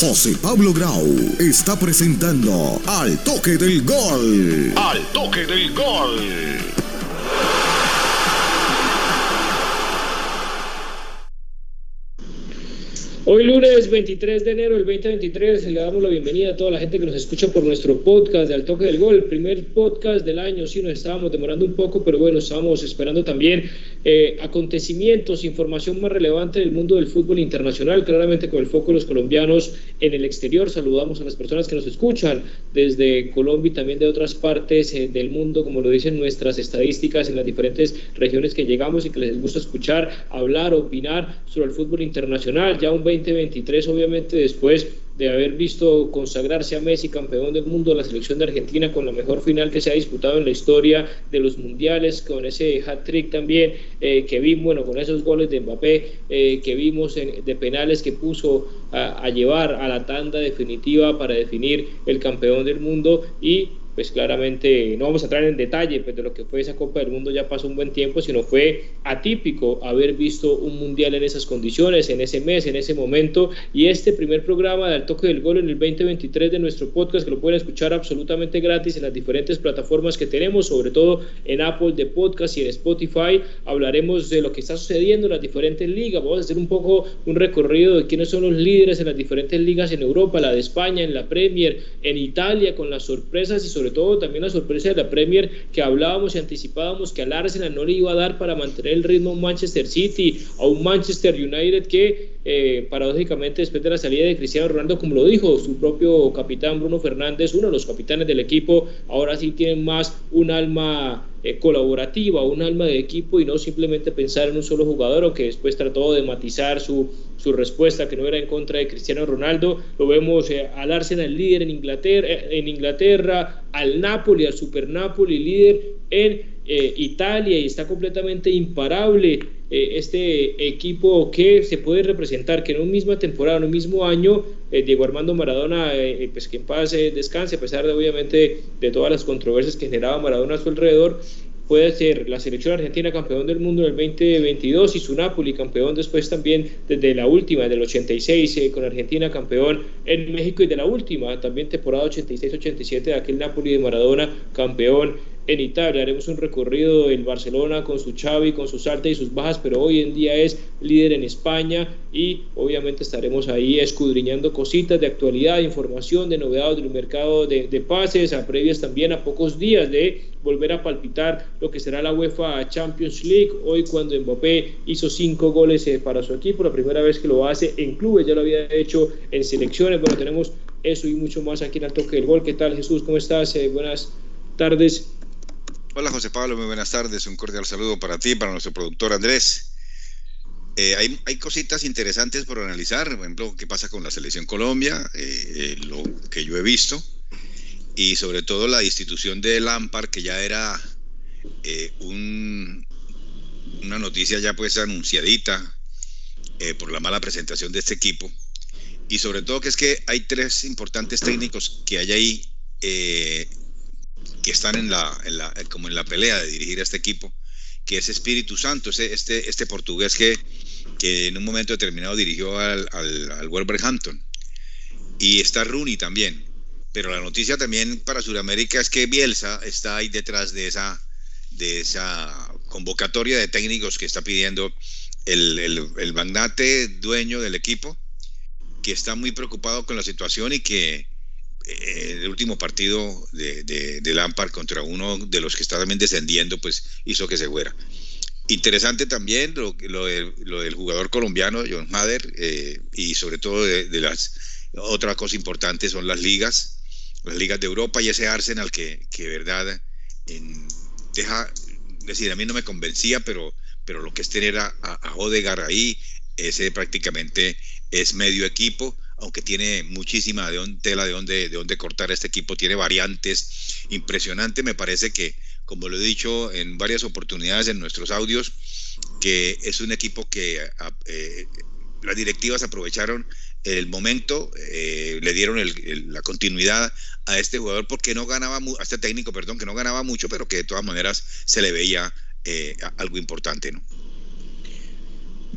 José Pablo Grau está presentando Al Toque del Gol. Al Toque del Gol. Hoy lunes 23 de enero del 2023 le damos la bienvenida a toda la gente que nos escucha por nuestro podcast de Al Toque del Gol, el primer podcast del año. Sí, nos estábamos demorando un poco, pero bueno, estábamos esperando también eh, acontecimientos, información más relevante del mundo del fútbol internacional, claramente con el foco de los colombianos en el exterior. Saludamos a las personas que nos escuchan desde Colombia y también de otras partes eh, del mundo, como lo dicen nuestras estadísticas en las diferentes regiones que llegamos y que les gusta escuchar, hablar, opinar sobre el fútbol internacional. Ya un 20 2023, obviamente después de haber visto consagrarse a Messi campeón del mundo, la selección de Argentina con la mejor final que se ha disputado en la historia de los mundiales, con ese hat-trick también eh, que vimos, bueno, con esos goles de Mbappé eh, que vimos de penales que puso a llevar a la tanda definitiva para definir el campeón del mundo y pues claramente no vamos a entrar en detalle pues, de lo que fue esa Copa del Mundo, ya pasó un buen tiempo, sino fue atípico haber visto un mundial en esas condiciones, en ese mes, en ese momento. Y este primer programa del toque del gol en el 2023 de nuestro podcast, que lo pueden escuchar absolutamente gratis en las diferentes plataformas que tenemos, sobre todo en Apple de Podcast y en Spotify, hablaremos de lo que está sucediendo en las diferentes ligas. Vamos a hacer un poco un recorrido de quiénes son los líderes en las diferentes ligas en Europa, la de España, en la Premier, en Italia, con las sorpresas y sobre todo también la sorpresa de la Premier que hablábamos y anticipábamos que al Arsenal no le iba a dar para mantener el ritmo Manchester City, a un Manchester United que eh, paradójicamente después de la salida de Cristiano Ronaldo, como lo dijo su propio capitán Bruno Fernández, uno de los capitanes del equipo, ahora sí tienen más un alma eh, colaborativa, un alma de equipo y no simplemente pensar en un solo jugador, o que después trató de matizar su, su respuesta que no era en contra de Cristiano Ronaldo. Lo vemos eh, al Arsenal líder en Inglaterra, en Inglaterra, al Napoli, al Super Napoli líder en eh, Italia y está completamente imparable eh, este equipo que se puede representar que en una misma temporada, en un mismo año, eh, Diego Armando Maradona, pues que en paz descanse, a pesar de obviamente de todas las controversias que generaba Maradona a su alrededor, puede ser la selección argentina campeón del mundo en el 2022 y su Napoli campeón después también desde la última, del 86 con Argentina campeón en México y de la última también temporada 86-87 de aquel Napoli de Maradona campeón en Italia. Haremos un recorrido en Barcelona con su Xavi, con sus altas y sus bajas, pero hoy en día es líder en España y obviamente estaremos ahí escudriñando cositas de actualidad, información, de novedades del mercado de, pases, a previas también a pocos días de volver a palpitar lo que será la UEFA Champions League. Hoy cuando Mbappé hizo cinco goles eh, para su equipo, la primera vez que lo hace en clubes, ya lo había hecho en selecciones. Bueno, tenemos eso y mucho más aquí en el toque del gol. ¿Qué tal Jesús? ¿Cómo estás? Eh, buenas tardes. Hola José Pablo, muy buenas tardes. Un cordial saludo para ti, para nuestro productor Andrés. Eh, hay, cositas interesantes por analizar, por ejemplo, qué pasa con la selección Colombia, eh, eh, lo que yo he visto, y sobre todo la institución de Lampard, que ya era un, una noticia ya pues anunciadita por la mala presentación de este equipo, y sobre todo que es que hay tres importantes técnicos que hay ahí que están en la, como en la pelea de dirigir a este equipo, que es Espíritu Santo, este, este portugués que, que en un momento determinado dirigió al, al, Wolverhampton. Y está Rooney también. Pero la noticia también para Sudamérica es que Bielsa está ahí detrás de esa, de esa convocatoria de técnicos que está pidiendo el, el, el magnate dueño del equipo, que está muy preocupado con la situación y que eh, el último partido de, de, Lampard contra uno de los que está también descendiendo, pues hizo que se fuera. Interesante también lo, lo, del jugador colombiano, John Mader, eh, y sobre todo de, las otra cosa importante son las ligas, las ligas de Europa y ese Arsenal que, que verdad, deja, decir, a mí no me convencía, pero, pero lo que es tener a, a, a Odegaard ahí, ese prácticamente es medio equipo aunque tiene muchísima de tela de donde, de donde cortar este equipo, tiene variantes impresionantes. Me parece que, como lo he dicho en varias oportunidades en nuestros audios, que es un equipo que eh, las directivas aprovecharon el momento, eh, le dieron la continuidad a este jugador porque no ganaba, a este técnico, perdón, que no ganaba mucho, pero que de todas maneras se le veía eh, algo importante, ¿no?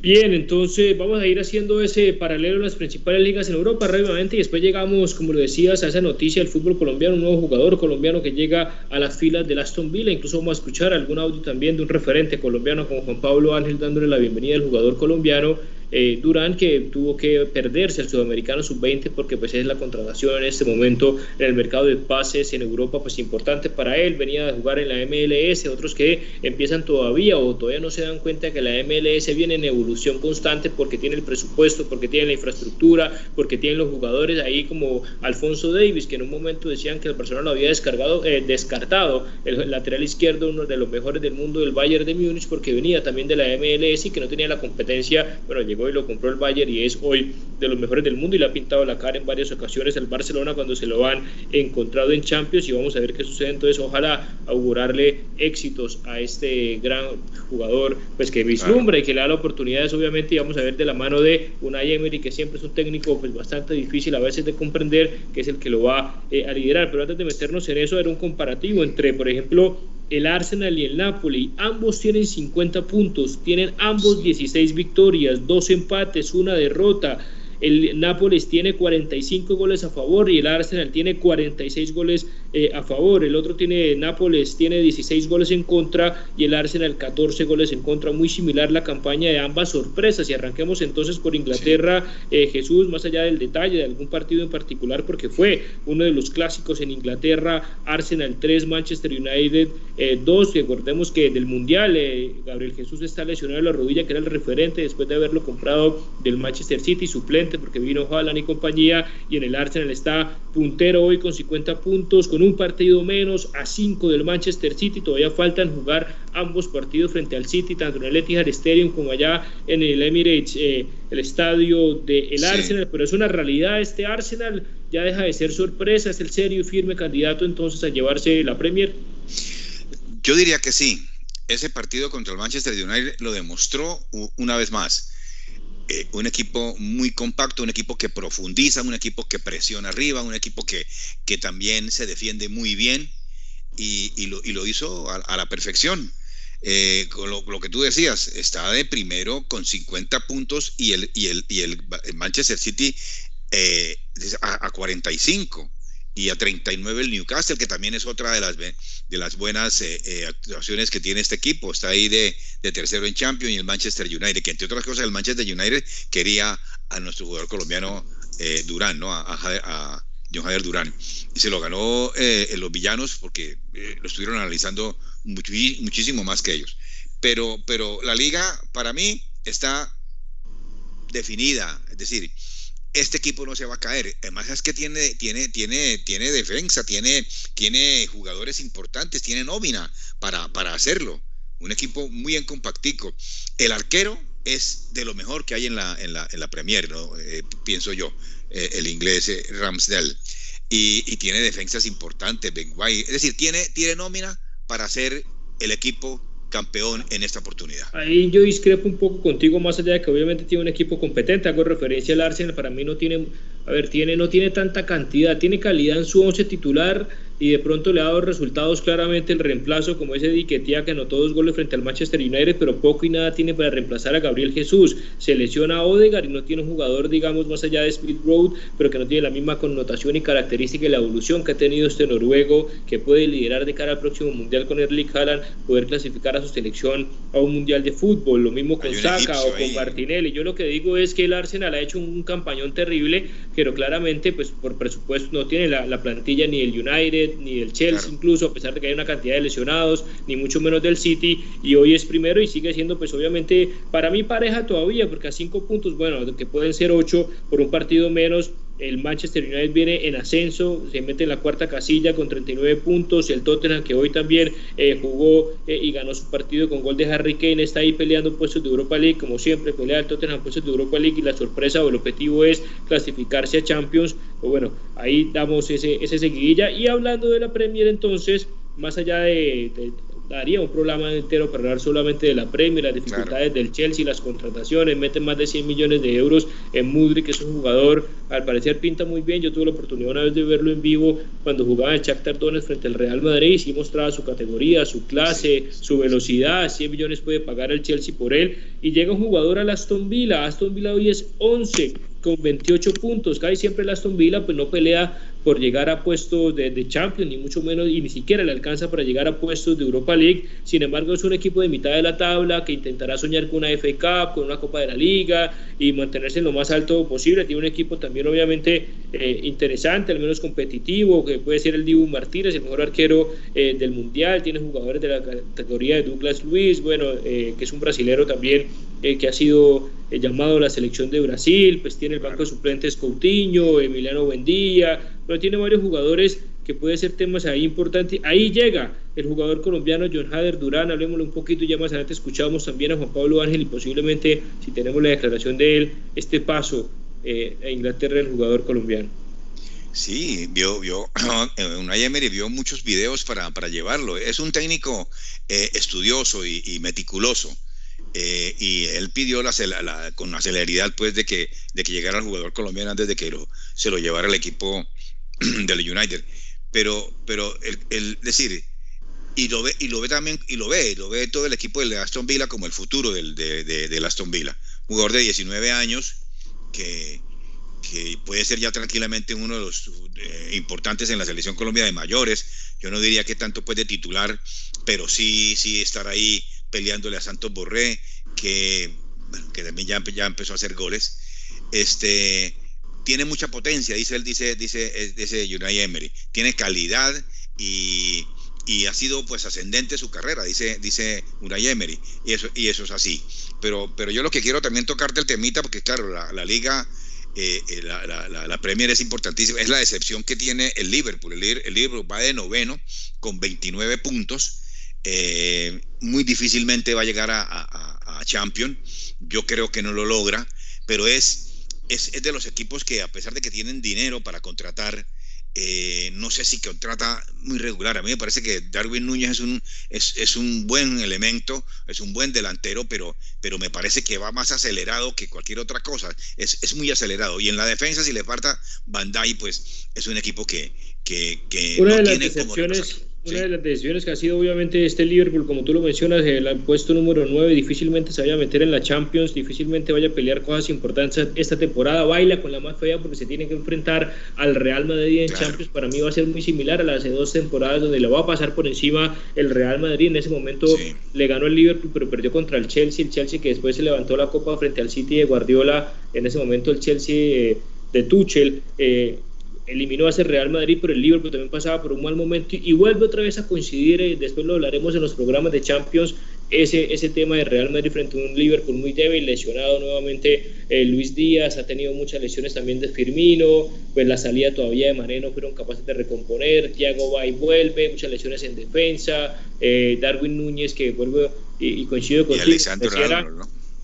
Bien, entonces vamos a ir haciendo ese paralelo en las principales ligas en Europa rápidamente y después llegamos, como lo decías, a esa noticia del fútbol colombiano, un nuevo jugador colombiano que llega a las filas del Aston Villa. Incluso vamos a escuchar algún audio también de un referente colombiano como Juan Pablo Ángel dándole la bienvenida al jugador colombiano eh, Durán que tuvo que perderse el sudamericano sub-20 porque pues es la contratación en este momento en el mercado de pases en Europa pues importante para él, venía a jugar en la MLS, otros que empiezan todavía o todavía no se dan cuenta que la MLS viene en evolución constante porque tiene el presupuesto, porque tiene la infraestructura, porque tiene los jugadores ahí como Alfonso Davis que en un momento decían que el Barcelona lo había descargado, eh, descartado, el lateral izquierdo uno de los mejores del mundo del Bayern de Múnich porque venía también de la MLS y que no tenía la competencia, bueno, llegó y lo compró el Bayern y es hoy de los mejores del mundo y le ha pintado la cara en varias ocasiones al Barcelona cuando se lo han encontrado en Champions y vamos a ver qué sucede entonces. Ojalá augurarle éxitos a este gran jugador pues que vislumbra y que le da la oportunidad obviamente y vamos a ver de la mano de Unai Emery que siempre es un técnico pues bastante difícil a veces de comprender que es el que lo va eh, a liderar. Pero antes de meternos en eso era un comparativo entre por ejemplo el Arsenal y el Napoli. Ambos tienen 50 puntos, tienen ambos 16 victorias, dos empates, una derrota. El Nápoles tiene 45 goles a favor y el Arsenal tiene 46 goles eh, a favor. El otro tiene, Nápoles tiene 16 goles en contra y el Arsenal 14 goles en contra. Muy similar la campaña de ambas sorpresas. Y arranquemos entonces por Inglaterra, eh, Jesús, más allá del detalle de algún partido en particular, porque fue uno de los clásicos en Inglaterra, Arsenal 3, Manchester United 2. Eh, recordemos que del Mundial, Gabriel Jesús está lesionado en la rodilla, que era el referente después de haberlo comprado del Manchester City, suplente porque vino Haaland y compañía y en el Arsenal está puntero hoy con 50 puntos, con un partido menos a 5 del Manchester City, todavía faltan jugar ambos partidos frente al City, tanto en el Etihad Stadium como allá en el Emirates, eh, el estadio del Arsenal, pero es una realidad este Arsenal, ya deja de ser sorpresa, es el serio y firme candidato entonces a llevarse la Premier. Yo diría que sí. Ese partido contra el Manchester United lo demostró una vez más eh, un equipo muy compacto, un equipo que profundiza, un equipo que presiona arriba, un equipo que, que también se defiende muy bien y, lo, y lo, hizo a, la perfección. Eh, con lo, que tú decías, está de primero con 50 puntos y el, y el, y el Manchester City eh, a, a 45 y a 39 el Newcastle, que también es otra de las, de las buenas eh, eh, actuaciones que tiene este equipo. Está ahí de, tercero en Champions y el Manchester United, que entre otras cosas el Manchester United quería a nuestro jugador colombiano eh, Durán, ¿no? A, John Javier Durán. Y se lo ganó los villanos porque lo estuvieron analizando muchísimo más que ellos. Pero, pero la liga para mí está definida, es decir, este equipo no se va a caer. Además es que tiene, tiene, tiene, tiene defensa, tiene, tiene jugadores importantes, tiene nómina para, para hacerlo. Un equipo muy en compactico. El arquero es de lo mejor que hay en la, en la, en la Premier. Eh, pienso yo, eh, el inglés eh, Ramsdale. Y, y, tiene defensas importantes, Ben White. Es decir, tiene, tiene nómina para hacer el equipo campeón en esta oportunidad. Ahí yo discrepo un poco contigo, más allá de que obviamente tiene un equipo competente, hago referencia al Arsenal, para mí no tiene, a ver, tiene, no tiene tanta cantidad, tiene calidad en su once titular, y de pronto le ha dado resultados claramente el reemplazo, como ese Diquetía que anotó dos goles frente al Manchester United, pero poco y nada tiene para reemplazar a Gabriel Jesús. Se lesiona a Odegaard y no tiene un jugador, digamos, más allá de Speed Road, pero que no tiene la misma connotación y característica y la evolución que ha tenido este noruego, que puede liderar de cara al próximo Mundial con Erling Haaland, poder clasificar a su selección a un Mundial de fútbol, lo mismo con Saka o con Martinelli. Yo lo que digo es que el Arsenal ha hecho un campañón terrible, pero claramente, pues por presupuesto no tiene la, la plantilla ni el United, ni del Chelsea incluso, a pesar de que hay una cantidad de lesionados, ni mucho menos del City, y hoy es primero y sigue siendo pues obviamente para mí pareja todavía, porque a cinco puntos, bueno, que pueden ser ocho por un partido menos, el Manchester United viene en ascenso, se mete en la cuarta casilla con 39 puntos. El Tottenham, que hoy también eh, jugó eh, y ganó su partido con gol de Harry Kane, está ahí peleando puestos de Europa League. Como siempre, pelea el Tottenham puestos de Europa League y la sorpresa o el objetivo es clasificarse a Champions. Pues bueno, ahí damos ese, ese seguidilla. Y hablando de la Premier, entonces, más allá de daría un programa entero para hablar solamente de la Premier, las dificultades del Chelsea, las contrataciones, meten más de 100 millones de euros en Mudri, que es un jugador, al parecer pinta muy bien, yo tuve la oportunidad una vez de verlo en vivo cuando jugaba en Shakhtar Donetsk frente al Real Madrid, y sí mostraba su categoría, su clase, su velocidad, 100 millones puede pagar el Chelsea por él, y llega un jugador al Aston Villa, Aston Villa hoy es 11 con 28 puntos, casi siempre el Aston Villa pues no pelea por llegar a puestos de, Champions, ni mucho menos, y ni siquiera le alcanza para llegar a puestos de Europa League. Sin embargo, es un equipo de mitad de la tabla que intentará soñar con una FA Cup, con una Copa de la Liga y mantenerse en lo más alto posible. Tiene un equipo también, obviamente, eh, interesante, al menos competitivo, que puede ser el Dibu Martínez, el mejor arquero eh, del Mundial. Tiene jugadores de la categoría de Douglas Luis, bueno, eh, que es un brasilero también que ha sido llamado a la selección de Brasil, pues tiene el banco de suplentes Coutinho, Emiliano Buendía, pero tiene varios jugadores que puede ser temas ahí importantes. Ahí llega el jugador colombiano John Hader Durán, hablemosle un poquito, ya más adelante escuchábamos también a Juan Pablo Ángel y posiblemente, si tenemos la declaración de él, este paso eh, a Inglaterra del jugador colombiano. Sí, vio, vio, Unai Emery vio muchos videos para, para llevarlo. Es un técnico eh, estudioso y, meticuloso. Eh, y él pidió la, con la celeridad pues de que, de que llegara el jugador colombiano antes de que se lo llevara el equipo del United. Pero, pero el, decir, y lo ve, y lo ve también, y lo ve, lo ve todo el equipo del Aston Villa como el futuro del, de, del Aston Villa. Jugador de 19 años que, que puede ser ya tranquilamente uno de los eh, importantes en la selección Colombia de mayores. Yo no diría que tanto puede titular, pero sí, sí estar ahí peleándole a Santos Borré, que, que también ya, ya empezó a hacer goles. Este, tiene mucha potencia, dice él, dice, dice, dice Unai Emery. Tiene calidad y, y, ha sido pues ascendente su carrera, dice, dice Unai Emery. Y eso, y eso es así. Pero, pero yo lo que quiero también tocarte el temita, porque claro, la, liga, eh, eh, la, la, la, Premier es importantísima, es la decepción que tiene el Liverpool. El, Liverpool va de noveno con 29 puntos eh, muy difícilmente va a llegar a, a, Champion. Yo creo que no lo logra, pero es, es, de los equipos que a pesar de que tienen dinero para contratar, eh, no sé si contrata muy regular. A mí me parece que Darwin Núñez es un, es, es, un buen elemento, es un buen delantero, pero, pero me parece que va más acelerado que cualquier otra cosa. Es, es muy acelerado. Y en la defensa, si le falta Bandai, pues es un equipo que, que, que no tiene como una de las decisiones que ha sido obviamente este Liverpool, como tú lo mencionas, el puesto número 9, difícilmente se vaya a meter en la Champions, difícilmente vaya a pelear cosas importantes esta temporada, baila con la más fea porque se tiene que enfrentar al Real Madrid en Champions, para mí va a ser muy similar a las de dos temporadas donde le va a pasar por encima el Real Madrid, en ese momento le ganó el Liverpool pero perdió contra el Chelsea, el Chelsea que después se levantó la copa frente al City de Guardiola, en ese momento el Chelsea eh, de Tuchel, eh, eliminó a ese Real Madrid, pero el Liverpool también pasaba por un mal momento y vuelve otra vez a coincidir, eh, después lo hablaremos en los programas de Champions, ese, ese tema de Real Madrid frente a un Liverpool muy débil, lesionado nuevamente eh, Luis Díaz, ha tenido muchas lesiones también de Firmino, pues la salida todavía de Mané no fueron capaces de recomponer, Thiago va y vuelve, muchas lesiones en defensa, eh, Darwin Núñez que vuelve y, coincido con... Y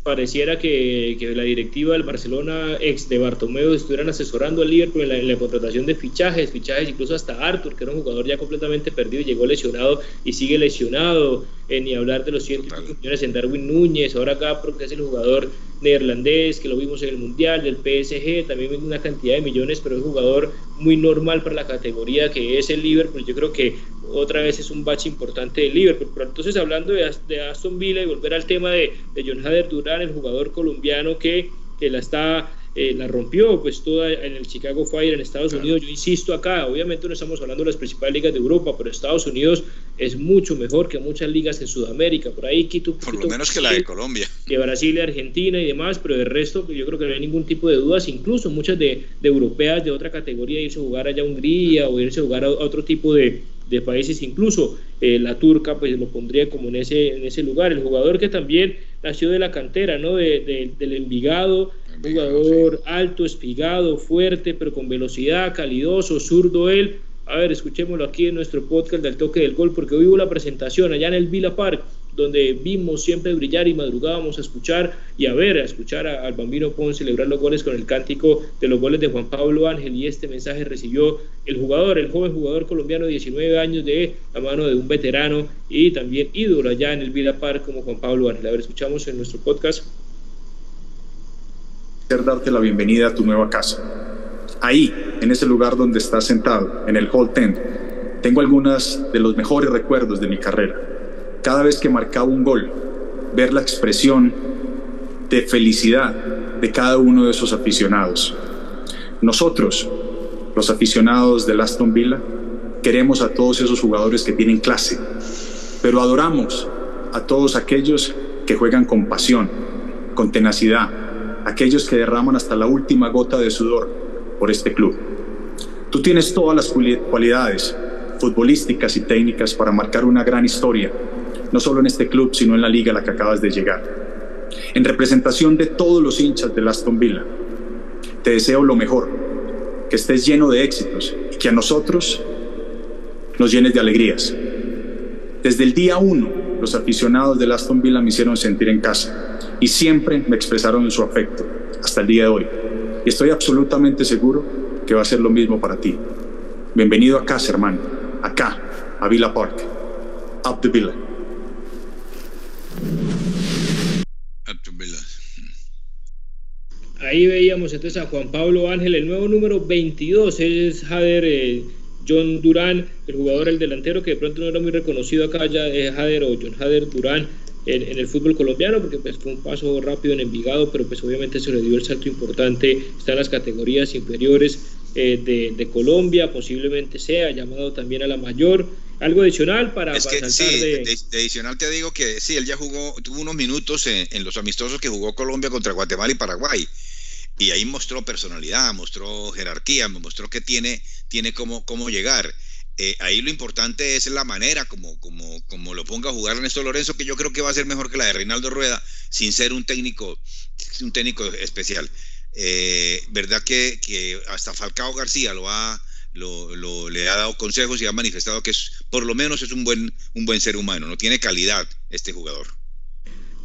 pareciera que, que, la directiva del Barcelona, ex de Bartomeu, estuvieran asesorando al Liverpool en la, contratación de fichajes, fichajes incluso hasta Arthur, que era un jugador ya completamente perdido, llegó lesionado y sigue lesionado, eh, ni hablar de los 100 millones en Darwin Núñez, ahora acá porque es el jugador neerlandés, que lo vimos en el Mundial, del PSG, también una cantidad de millones, pero es un jugador muy normal para la categoría que es el Liverpool, yo creo que otra vez es un bache importante del Liverpool. Pero entonces, hablando de, de, Aston Villa y volver al tema de, de John Hader Durán, el jugador colombiano que, que la está eh, la rompió pues toda en el Chicago Fire en Estados Unidos. Yo insisto acá, obviamente no estamos hablando de las principales ligas de Europa, pero Estados Unidos es mucho mejor que muchas ligas en Sudamérica. Por ahí quito Por lo menos que la de Colombia. De Brasil y Argentina y demás, pero de resto yo creo que no hay ningún tipo de dudas, incluso muchas de, de europeas de otra categoría irse a jugar allá a Hungría o irse a jugar a otro tipo de, de países, incluso eh, la turca, pues lo pondría como en ese, en ese lugar. El jugador que también nació de la cantera, ¿no? De, del Envigado, jugador alto, espigado, fuerte, pero con velocidad, calidoso, zurdo él. A ver, escuchémoslo aquí en nuestro podcast del toque del gol, porque hoy hubo la presentación allá en el Villa Park donde vimos siempre brillar y madrugábamos a escuchar y a ver, a escuchar al Bambino Pons celebrar los goles con el cántico de los goles de Juan Pablo Ángel y este mensaje recibió el jugador, el joven jugador colombiano de 19 años de la mano de un veterano y también ídolo allá en el Villa Park como Juan Pablo Ángel. A ver, escuchamos en nuestro podcast. Darte la bienvenida a tu nueva casa. Ahí, en ese lugar donde estás sentado, en el Hall 10, tengo algunos de los mejores recuerdos de mi carrera cada vez que marcaba un gol, ver la expresión de felicidad de cada uno de esos aficionados. Nosotros, los aficionados del Aston Villa, queremos a todos esos jugadores que tienen clase, pero adoramos a todos aquellos que juegan con pasión, con tenacidad, aquellos que derraman hasta la última gota de sudor por este club. Tú tienes todas las cualidades futbolísticas y técnicas para marcar una gran historia no solo en este club, sino en la liga a la que acabas de llegar. En representación de todos los hinchas de Aston Villa, te deseo lo mejor, que estés lleno de éxitos y que a nosotros nos llenes de alegrías. Desde el día uno, los aficionados del Aston Villa me hicieron sentir en casa y siempre me expresaron su afecto, hasta el día de hoy. Y estoy absolutamente seguro que va a ser lo mismo para ti. Bienvenido a casa, hermano, acá, a Villa Park, up the Villa. Ahí veíamos entonces a Juan Pablo Ángel, el nuevo número 22, es Jader eh, John Durán, el jugador, el delantero, que de pronto no era muy reconocido acá ya, es Jader o John Jader Durán en, el fútbol colombiano, porque pues, fue un paso rápido en Envigado, pero pues obviamente se le dio el salto importante, está en las categorías inferiores eh, de, Colombia, posiblemente sea llamado también a la mayor. Algo adicional para, es que, sí, de... adicional te digo que sí, él ya jugó, tuvo unos minutos en, los amistosos que jugó Colombia contra Guatemala y Paraguay. Y ahí mostró personalidad, mostró jerarquía, mostró que tiene, tiene cómo, cómo llegar. Eh, ahí lo importante es la manera como, como, como lo ponga a jugar Ernesto Lorenzo, que yo creo que va a ser mejor que la de Reinaldo Rueda, sin ser un técnico, un técnico especial. Eh, verdad que, que, hasta Falcao García lo ha, lo, le ha dado consejos y ha manifestado que es, por lo menos es un buen, un buen ser humano, no tiene calidad este jugador.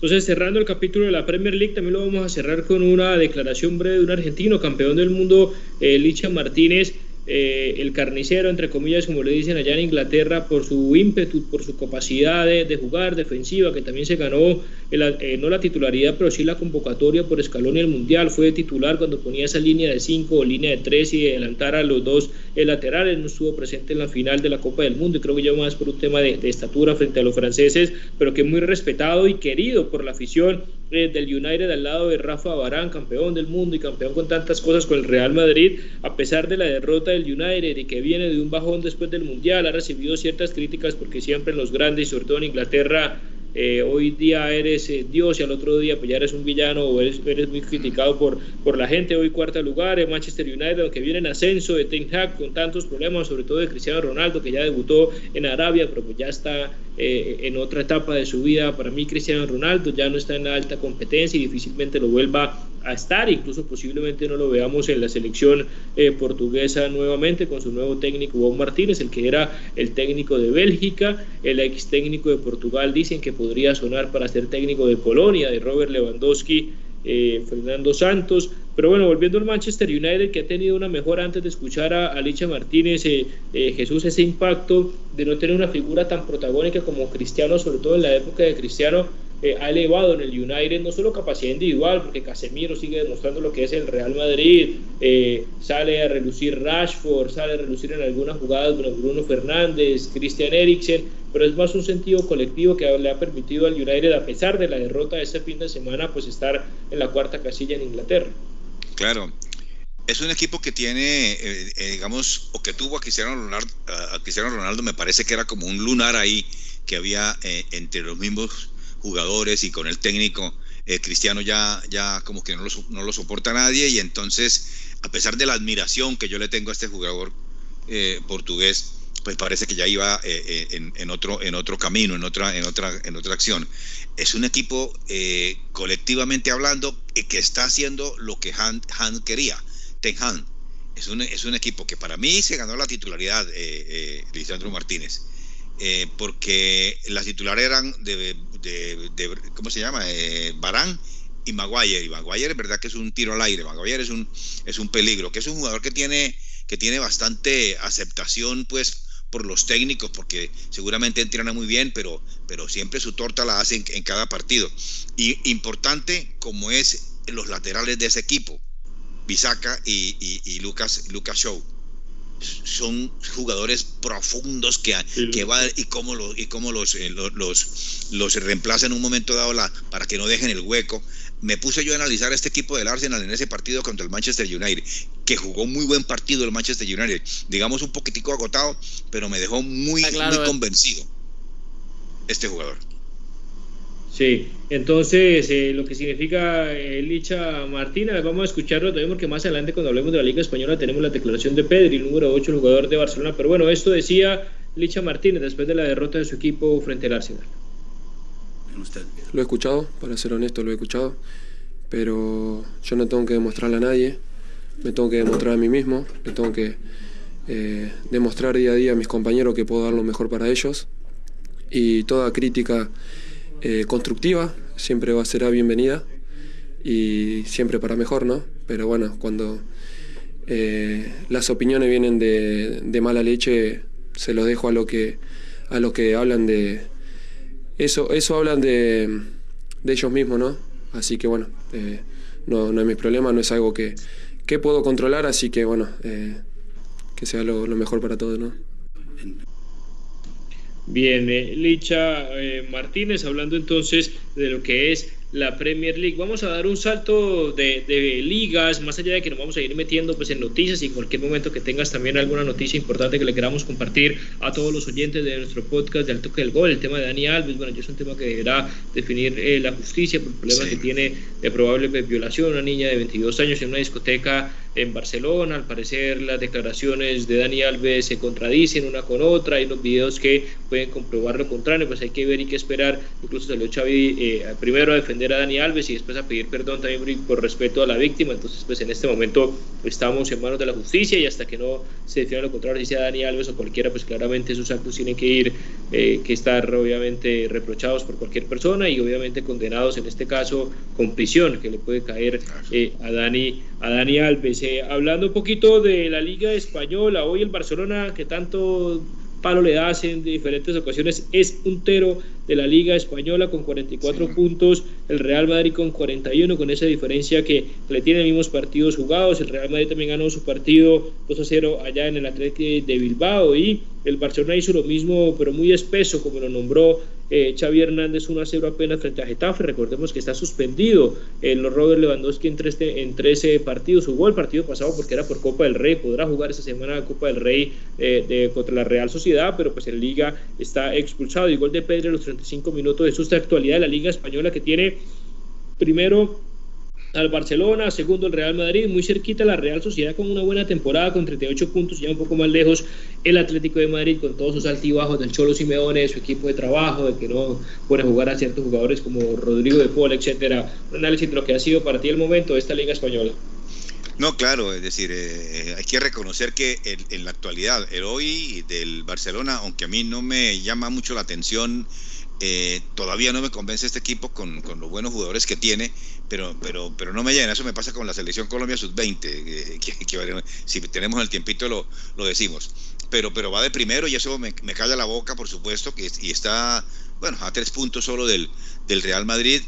Entonces, cerrando el capítulo de la Premier League, también lo vamos a cerrar con una declaración breve de un argentino, campeón del mundo, eh, Licha Martínez, eh, el carnicero, entre comillas, como le dicen allá en Inglaterra, por su ímpetu, por su capacidad de, jugar defensiva, que también se ganó, eh, no la titularidad, pero sí la convocatoria por escalón en el Mundial. Fue titular cuando ponía esa línea de 5 o línea de 3 y adelantara a los dos laterales. No estuvo presente en la final de la Copa del Mundo y creo que ya más por un tema de, de estatura frente a los franceses, pero que es muy respetado y querido por la afición eh, del United al lado de Rafa Barán, campeón del mundo y campeón con tantas cosas con el Real Madrid, a pesar de la derrota del United y que viene de un bajón después del Mundial, ha recibido ciertas críticas porque siempre los grandes, sobre todo en Inglaterra, eh, hoy día eres eh, Dios y al otro día pues ya eres un villano o eres, eres muy criticado por, por la gente. Hoy cuarto lugar en Manchester United, aunque viene en ascenso de Ten Hag con tantos problemas, sobre todo de Cristiano Ronaldo, que ya debutó en Arabia, pero pues ya está eh, en otra etapa de su vida. Para mí Cristiano Ronaldo ya no está en la alta competencia y difícilmente lo vuelva a estar, incluso posiblemente no lo veamos en la selección portuguesa nuevamente con su nuevo técnico Bob Martínez, el que era el técnico de Bélgica, el ex técnico de Portugal, dicen que podría sonar para ser técnico de Polonia, de Robert Lewandowski, eh, Fernando Santos. Pero bueno, volviendo al Manchester United, que ha tenido una mejora antes de escuchar a Alicia Martínez, eh, eh, Jesús, ese impacto de no tener una figura tan protagónica como Cristiano, sobre todo en la época de Cristiano, eh, ha elevado en el United no solo capacidad individual, porque Casemiro sigue demostrando lo que es el Real Madrid, eh, sale a relucir Rashford, sale a relucir en algunas jugadas Bruno Fernández, Christian Eriksen, pero es más un sentido colectivo que le ha permitido al United, a pesar de la derrota de este fin de semana, pues estar en la cuarta casilla en Inglaterra. Claro, es un equipo que tiene, eh, digamos, o que tuvo a Cristiano Ronaldo, a Cristiano Ronaldo, me parece que era como un lunar ahí que había entre los mismos jugadores y con el técnico, eh, Cristiano ya, ya como que no lo, no lo soporta nadie y entonces, a pesar de la admiración que yo le tengo a este jugador eh, portugués, pues parece que ya iba eh, en, otro, en otro camino, en otra, en otra, en otra acción. Es un equipo colectivamente hablando que está haciendo lo que Han, Han quería, Ten Han. Es un, es un equipo que para mí se ganó la titularidad, Lisandro Martínez. porque las titulares eran de de, ¿cómo se llama? Eh, Barán y Maguire. Y Maguire es verdad que es un tiro al aire, Maguire es un, es un peligro, que es un jugador que tiene, que tiene bastante aceptación, pues, por los técnicos, porque seguramente entrena muy bien, pero, pero siempre su torta la hace en, cada partido. Y importante como es los laterales de ese equipo, Bisaca y, y, Lucas, Lucas Show son jugadores profundos que, que va y cómo, lo, y cómo los, eh, los, los, los, reemplaza en un momento dado la, para que no dejen el hueco. Me puse yo a analizar este equipo del Arsenal en ese partido contra el Manchester United, que jugó muy buen partido el Manchester United, digamos un poquitico agotado, pero me dejó muy, ah, muy convencido este jugador. Sí, entonces eh, lo que significa eh, Licha Martínez, vamos a escucharlo también porque más adelante cuando hablemos de la Liga Española tenemos la declaración de Pedri, el número 8, el jugador de Barcelona, pero bueno, esto decía Licha Martínez después de la derrota de su equipo frente al Arsenal? Lo he escuchado, para ser honesto, lo he escuchado, pero yo no tengo que demostrarle a nadie, me tengo que demostrar a mí mismo, le tengo que eh, demostrar día a día a mis compañeros que puedo dar lo mejor para ellos. Y toda crítica eh, constructiva siempre va a ser bienvenida y siempre para mejor, ¿no? Pero bueno, cuando eh, las opiniones vienen de, de, mala leche, se los dejo a lo que a los que hablan de, eso, eso hablan de, ellos mismos, ¿no? Así que bueno, eh, no, no es mi problema, no es algo que, que puedo controlar, así que bueno, eh, que sea lo, mejor para todos, ¿no? Bien, eh, Licha Martínez, hablando entonces de lo que es la Premier League. Vamos a dar un salto de, ligas, más allá de que nos vamos a ir metiendo pues, en noticias y en cualquier momento que tengas también alguna noticia importante que le queramos compartir a todos los oyentes de nuestro podcast de Al Toque del Gol, el tema de Dani Alves, bueno, yo es un tema que deberá definir eh, la justicia por el problema que tiene de probable violación, una niña de 22 años en una discoteca en Barcelona. Al parecer las declaraciones de Dani Alves se contradicen una con otra, hay unos videos que pueden comprobar lo contrario, pues hay que ver y que esperar. Incluso salió Xavi eh, primero a defender a Dani Alves y después a pedir perdón también por respeto a la víctima. Entonces, pues en este momento estamos en manos de la justicia y hasta que no se defina lo contrario, si sea Dani Alves o cualquiera, pues claramente esos actos tienen que ir, eh, que estar obviamente reprochados por cualquier persona y obviamente condenados en este caso con prisión que le puede caer eh, a Dani a Dani Alves hablando un poquito de la Liga Española, hoy el Barcelona que tanto palo le das en diferentes ocasiones es puntero de la Liga Española con 44 puntos, el Real Madrid con 41, con esa diferencia que le tiene mismos partidos jugados, el Real Madrid también ganó su partido 2 a 0 allá en el Atlético de Bilbao y el Barcelona hizo lo mismo, pero muy espeso, como lo nombró eh, Xavi Hernández 1 a 0 apenas frente a Getafe. Recordemos que está suspendido el eh, Robert Lewandowski en, en 13 partidos. Jugó el partido pasado porque era por Copa del Rey. Podrá jugar esa semana la Copa del Rey eh, de, contra la Real Sociedad, pero pues en Liga está expulsado. Y gol de Pedro los 35 minutos. Eso es la actualidad de la Liga Española que tiene primero al Barcelona, segundo el Real Madrid, muy cerquita la Real Sociedad con una buena temporada con 38 puntos, ya un poco más lejos el Atlético de Madrid con todos sus altibajos del Cholo Simeone, su equipo de trabajo, de que no puede jugar a ciertos jugadores como Rodrigo de Paul, etcétera. Un análisis de lo que ha sido para ti el momento de esta Liga Española. No, claro, es decir, eh, hay que reconocer que en, la actualidad, el hoy del Barcelona, aunque a mí no me llama mucho la atención, eh, todavía no me convence este equipo con, con, los buenos jugadores que tiene, pero, pero, pero no me llena. Eso me pasa con la selección Colombia sub-20, eh, que, si tenemos el tiempito lo, lo decimos. Pero, pero va de primero y eso me, me calla la boca, por supuesto, que, y está, bueno, a tres puntos solo del, del Real Madrid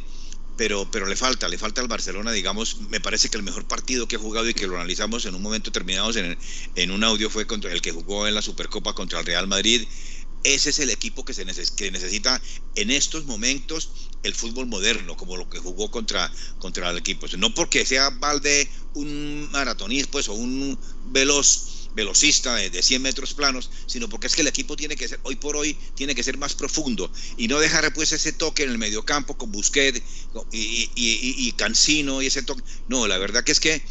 pero, pero le falta, le falta al Barcelona, digamos, me parece que el mejor partido que ha jugado y que lo analizamos en un momento terminado en, en un audio fue contra el que jugó en la Supercopa contra el Real Madrid ese es el equipo que, se necesita en estos momentos el fútbol moderno, como lo que jugó contra, contra el equipo. No porque sea Valde un maratonista pues, o un veloz, velocista de, 100 metros planos, sino porque es que el equipo tiene que ser, hoy por hoy, tiene que ser más profundo y no dejar pues ese toque en el mediocampo con Busquets y, y, y, y Cancino y ese toque. No, la verdad que es que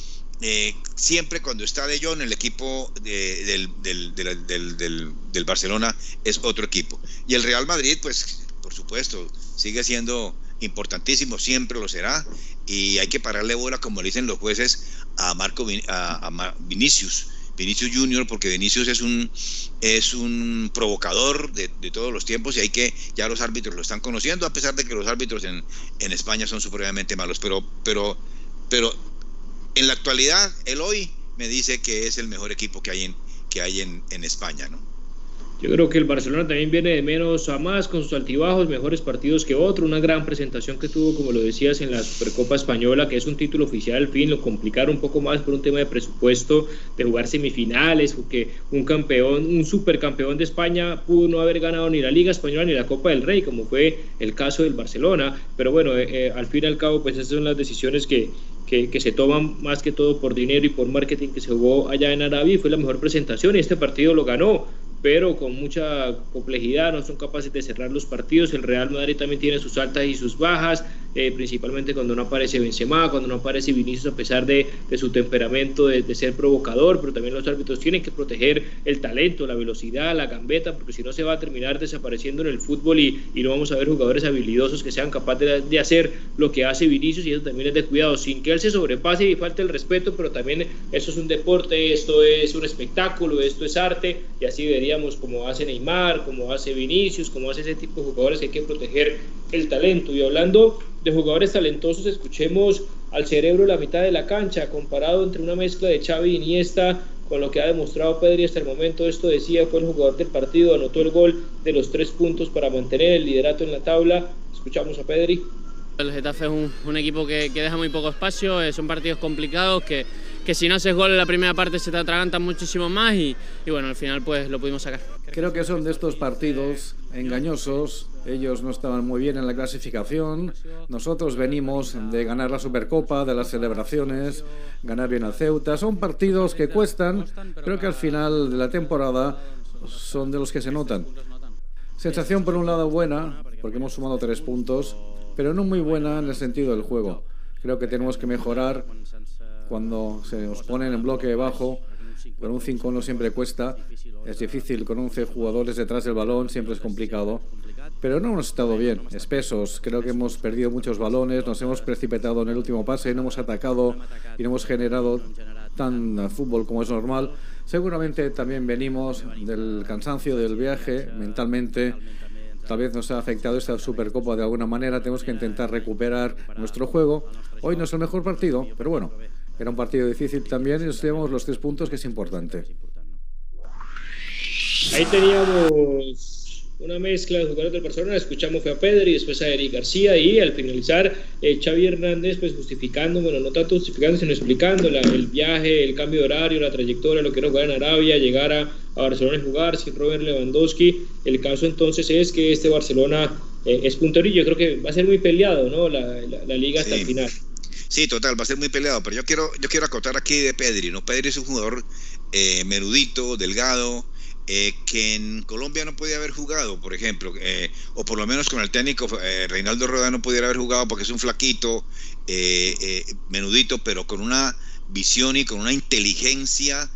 eh, siempre cuando está De Jong, el equipo del, del, Barcelona es otro equipo. Y el Real Madrid, pues, por supuesto, sigue siendo importantísimo, siempre lo será. Y hay que pararle bola, como le dicen los jueces, a Marco a, Vinicius, Vinicius Junior, porque Vinicius es un, es un provocador de, todos los tiempos y hay que, ya los árbitros lo están conociendo, a pesar de que los árbitros en, en España son supremamente malos, pero, pero, pero en la actualidad, él hoy me dice que es el mejor equipo que hay en, que hay en, en España, ¿no? Yo creo que el Barcelona también viene de menos a más con sus altibajos, mejores partidos que otro, una gran presentación que tuvo, como lo decías, en la Supercopa Española, que es un título oficial al fin, lo complicaron un poco más por un tema de presupuesto, de jugar semifinales, porque un campeón, un supercampeón de España pudo no haber ganado ni la Liga Española ni la Copa del Rey, como fue el caso del Barcelona, pero bueno, eh, eh, al fin y al cabo, pues esas son las decisiones que, que, se toman más que todo por dinero y por marketing que se jugó allá en Arabia y fue la mejor presentación y este partido lo ganó pero con mucha complejidad, no son capaces de cerrar los partidos. El Real Madrid también tiene sus altas y sus bajas, eh, principalmente cuando no aparece Benzema, cuando no aparece Vinicius a pesar de, su temperamento de, ser provocador, pero también los árbitros tienen que proteger el talento, la velocidad, la gambeta, porque si no se va a terminar desapareciendo en el fútbol y, no vamos a ver jugadores habilidosos que sean capaces de, hacer lo que hace Vinicius y eso también es de cuidado, sin que él se sobrepase y falte el respeto, pero también eso es un deporte, esto es un espectáculo, esto es arte y así debería como hace Neymar, como hace Vinicius, como hace ese tipo de jugadores, hay que proteger el talento. Y hablando de jugadores talentosos, escuchemos al cerebro la mitad de la cancha, comparado entre una mezcla de Xavi y Iniesta con lo que ha demostrado Pedri hasta el momento. Esto decía, fue el jugador del partido, anotó el gol de los tres puntos para mantener el liderato en la tabla. Escuchamos a Pedri. El Getafe es un, equipo que, que, deja muy poco espacio, eh, son partidos complicados que que si no haces gol en la primera parte se te atragantan muchísimo más y, bueno, al final pues lo pudimos sacar. Creo que son de estos partidos engañosos. Ellos no estaban muy bien en la clasificación. Nosotros venimos de ganar la Supercopa, de las celebraciones, ganar bien al Ceuta. Son partidos que cuestan, pero que al final de la temporada son de los que se notan. Sensación por un lado buena, porque hemos sumado tres puntos, pero no muy buena en el sentido del juego. Creo que tenemos que mejorar cuando se nos ponen en bloque bajo, con un 5-1 siempre cuesta, es difícil, con 11 jugadores detrás del balón siempre es complicado, pero no hemos estado bien, espesos, creo que hemos perdido muchos balones, nos hemos precipitado en el último pase, no hemos atacado y no hemos generado tan fútbol como es normal. Seguramente también venimos del cansancio del viaje, mentalmente, tal vez nos ha afectado esta Supercopa de alguna manera, tenemos que intentar recuperar nuestro juego. Hoy no es el mejor partido, pero bueno, era un partido difícil también y nos llevamos los tres puntos, que es importante. Ahí teníamos una mezcla de jugadores del Barcelona, escuchamos fue a Pedro y después a Eric García y al finalizar eh, Xavi Hernández pues justificando, bueno, no tanto justificando, sino explicando el viaje, el cambio de horario, la trayectoria, lo que era jugar en Arabia, llegar a, Barcelona y jugar sin Robert Lewandowski. El caso entonces es que este Barcelona eh, es puntero y yo creo que va a ser muy peleado, ¿no? La, liga hasta el final. Sí, total, va a ser muy peleado, pero yo quiero, yo quiero acotar aquí de Pedri, ¿no? Pedri es un jugador eh, menudito, delgado, eh, que en Colombia no podía haber jugado, por ejemplo, eh, o por lo menos con el técnico Reinaldo Rueda no pudiera haber jugado porque es un flaquito, menudito, pero con una visión y con una inteligencia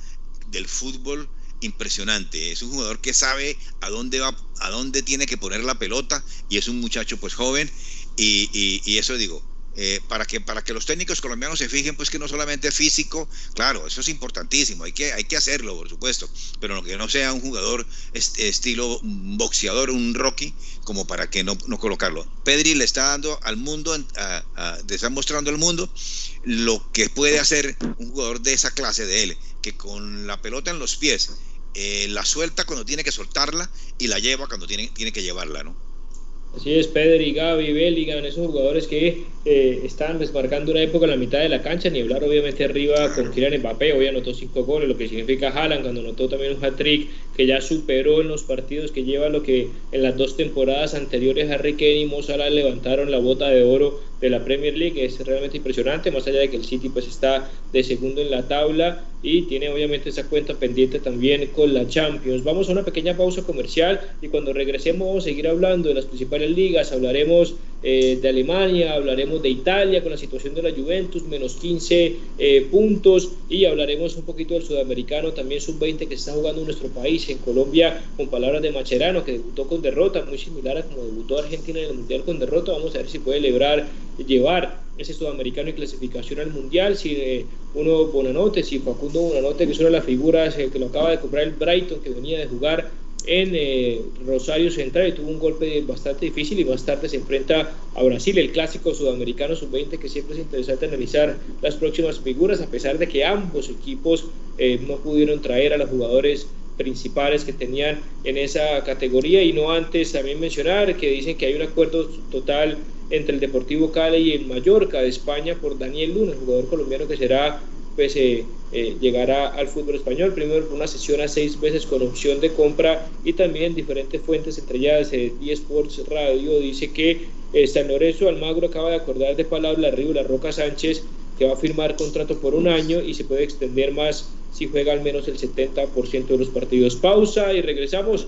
del fútbol impresionante. Es un jugador que sabe a dónde va, a dónde tiene que poner la pelota y es un muchacho pues joven y eso digo, eh, para, que, para que los técnicos colombianos se fijen, pues que no solamente físico, claro, eso es importantísimo, hay que, hay que hacerlo, por supuesto, pero que no sea un jugador estilo boxeador, un Rocky, como para que no, no colocarlo. Pedri le está dando al mundo, le está mostrando al mundo lo que puede hacer un jugador de esa clase de él, que con la pelota en los pies, eh, la suelta cuando tiene que soltarla y la lleva cuando tiene, tiene que llevarla, ¿no? Así es, Pedri, Gaby, Bellingham, esos jugadores que eh, están desmarcando una época en la mitad de la cancha, ni hablar obviamente arriba con Kylian Mbappé, hoy anotó cinco goles, lo que significa Haaland cuando anotó también un hat-trick que ya superó en los partidos que lleva lo que en las dos temporadas anteriores Harry Kane y Mo levantaron la bota de oro de la Premier League, es realmente impresionante, más allá de que el City pues está de segundo en la tabla y tiene obviamente esa cuenta pendiente también con la Champions. Vamos a una pequeña pausa comercial y cuando regresemos vamos a seguir hablando de las principales ligas, hablaremos eh, de Alemania, hablaremos de Italia con la situación de la Juventus, menos 15 eh, puntos y hablaremos un poquito del sudamericano, también sub-20 que está jugando en nuestro país, en Colombia, con palabras de Macherano, que debutó con derrota, muy similar a como debutó Argentina en el Mundial con derrota. Vamos a ver si puede lograr llevar ese sudamericano y clasificación al mundial, si uno Bonanote, si Facundo Bonanote, que es una de las figuras que lo acaba de comprar el Brighton, que venía de jugar en eh, Rosario Central y tuvo un golpe bastante difícil y más tarde se enfrenta a Brasil, el clásico sudamericano sub-20 que siempre es interesante analizar las próximas figuras a pesar de que ambos equipos eh, no pudieron traer a los jugadores principales que tenían en esa categoría. Y no antes también mencionar que dicen que hay un acuerdo total entre el Deportivo Cali y el Mallorca de España por Daniel Luna, jugador colombiano que será pues eh, eh, llegará al fútbol español, primero una sesión a seis veces con opción de compra y también diferentes fuentes, entre ellas eh, Sports Radio, dice que eh, San Lorenzo Almagro acaba de acordar de palabra arriba La Roca Sánchez que va a firmar contrato por un año y se puede extender más si juega al menos el 70% de los partidos. Pausa y regresamos.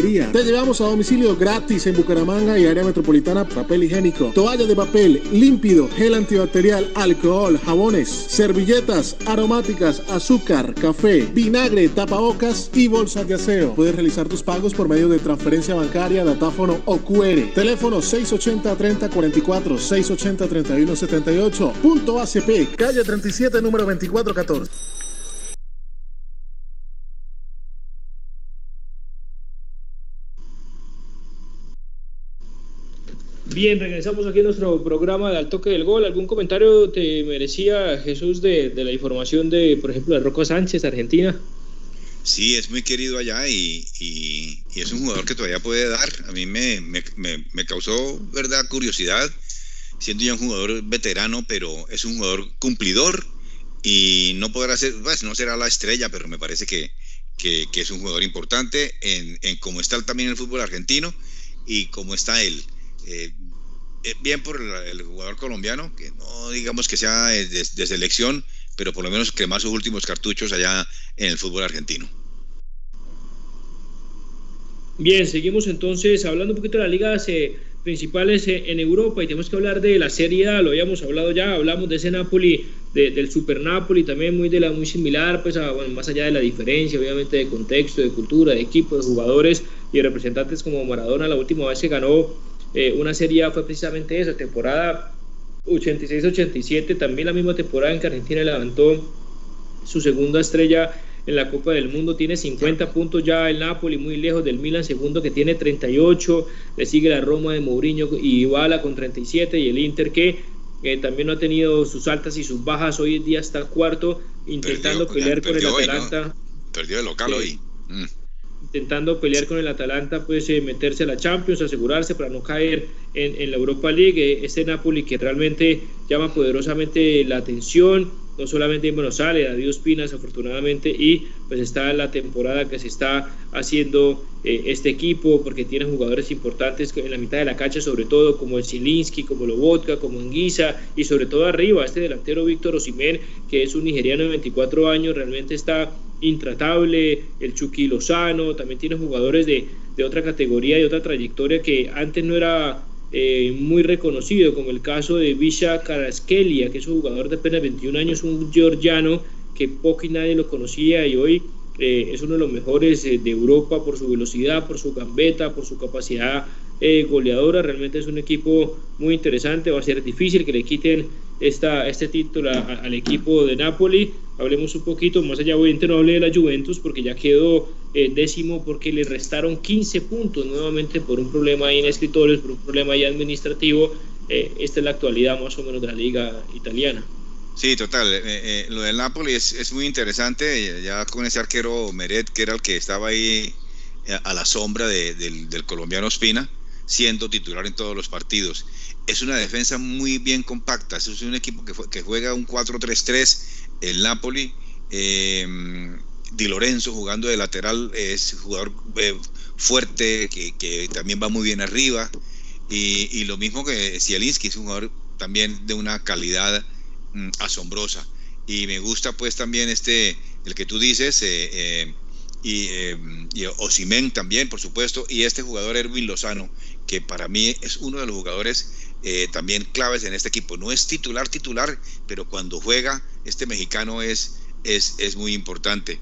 te llevamos a domicilio gratis en Bucaramanga y área metropolitana papel higiénico, toalla de papel, límpido, gel antibacterial, alcohol, jabones, servilletas, aromáticas, azúcar, café, vinagre, tapabocas y bolsas de aseo. Puedes realizar tus pagos por medio de transferencia bancaria, datáfono o QR. Teléfono 680-3044, 680-3178. Punto ACP, calle 37, número 2414. Bien, regresamos aquí a nuestro programa de Al Toque del Gol. ¿Algún comentario te merecía, Jesús, de, la información de, por ejemplo, de Rocco Sánchez, Argentina? Sí, es muy querido allá y, es un jugador que todavía puede dar. A mí me, causó, verdad, curiosidad, siendo ya un jugador veterano, pero es un jugador cumplidor y no podrá ser, pues no será la estrella, pero me parece que, es un jugador importante en, en cómo está también el fútbol argentino y cómo está él. Eh, eh, bien por el, jugador colombiano, que no digamos que sea de, de, selección, pero por lo menos quemar sus últimos cartuchos allá en el fútbol argentino. Bien, seguimos entonces hablando un poquito de las ligas eh, principales en Europa y tenemos que hablar de la Serie A, lo habíamos hablado ya, hablamos de ese Napoli, del Super Napoli, también muy, de la, muy similar, pues más allá de la diferencia, obviamente de contexto, de cultura, de equipo, de jugadores y representantes como Maradona, la última vez que ganó eh, una serie fue precisamente esa, temporada 86-87, también la misma temporada en que Argentina levantó su segunda estrella en la Copa del Mundo, tiene 50 puntos ya el Napoli, muy lejos del Milan, segundo que tiene 38, le sigue la Roma de Mourinho y Ibala con 37 y el Inter que eh, también no ha tenido sus altas y sus bajas, hoy en día está cuarto intentando pelear con el Atalanta. Perdió el local hoy. Mm intentando pelear con el Atalanta, pues eh, meterse a la Champions, asegurarse para no caer en, la Europa League. Este Napoli que realmente llama poderosamente la atención, no solamente en Buenos Aires, a Dios Pinas afortunadamente, y pues está la temporada que se está haciendo eh, este equipo, porque tiene jugadores importantes en la mitad de la cancha, sobre todo como el Zielinski, como Lobotka, como Anguisa, y sobre todo arriba, este delantero Víctor Osimén, que es un nigeriano de 24 años, realmente está intratable, el Chucky Lozano, también tiene jugadores de, de otra categoría y otra trayectoria que antes no era eh, muy reconocido, como el caso de Visha Karaskelia, que es un jugador de apenas 21 años, un georgiano que poco y nadie lo conocía y hoy eh, es uno de los mejores eh, de Europa por su velocidad, por su gambeta, por su capacidad goleadora. Realmente es un equipo muy interesante, va a ser difícil que le quiten esta, este título al equipo de Napoli. Hablemos un poquito, más allá obviamente no hable de la Juventus porque ya quedó eh, décimo porque le restaron 15 puntos nuevamente por un problema ahí en escritores, por un problema ahí administrativo. Eh, esta es la actualidad más o menos de la liga italiana. Sí, total. Eh, lo del Napoli es, es, muy interesante, ya con ese arquero Meret, que era el que estaba ahí a la sombra del, del colombiano Espina, siendo titular en todos los partidos es una defensa muy bien compacta. Es un equipo que, que juega un 4-3-3, el Napoli. Em, Di Lorenzo jugando de lateral, es jugador eh, fuerte, que, también va muy bien arriba. Y, lo mismo que Zielinski, es un jugador también de una calidad mm, asombrosa. Y me gusta pues también este, el que tú dices, eh, eh, y, eh, también, por supuesto, y este jugador Erwin Lozano, que para mí es uno de los jugadores eh, también claves en este equipo. No es titular, titular, pero cuando juega, este mexicano es, es, es muy importante.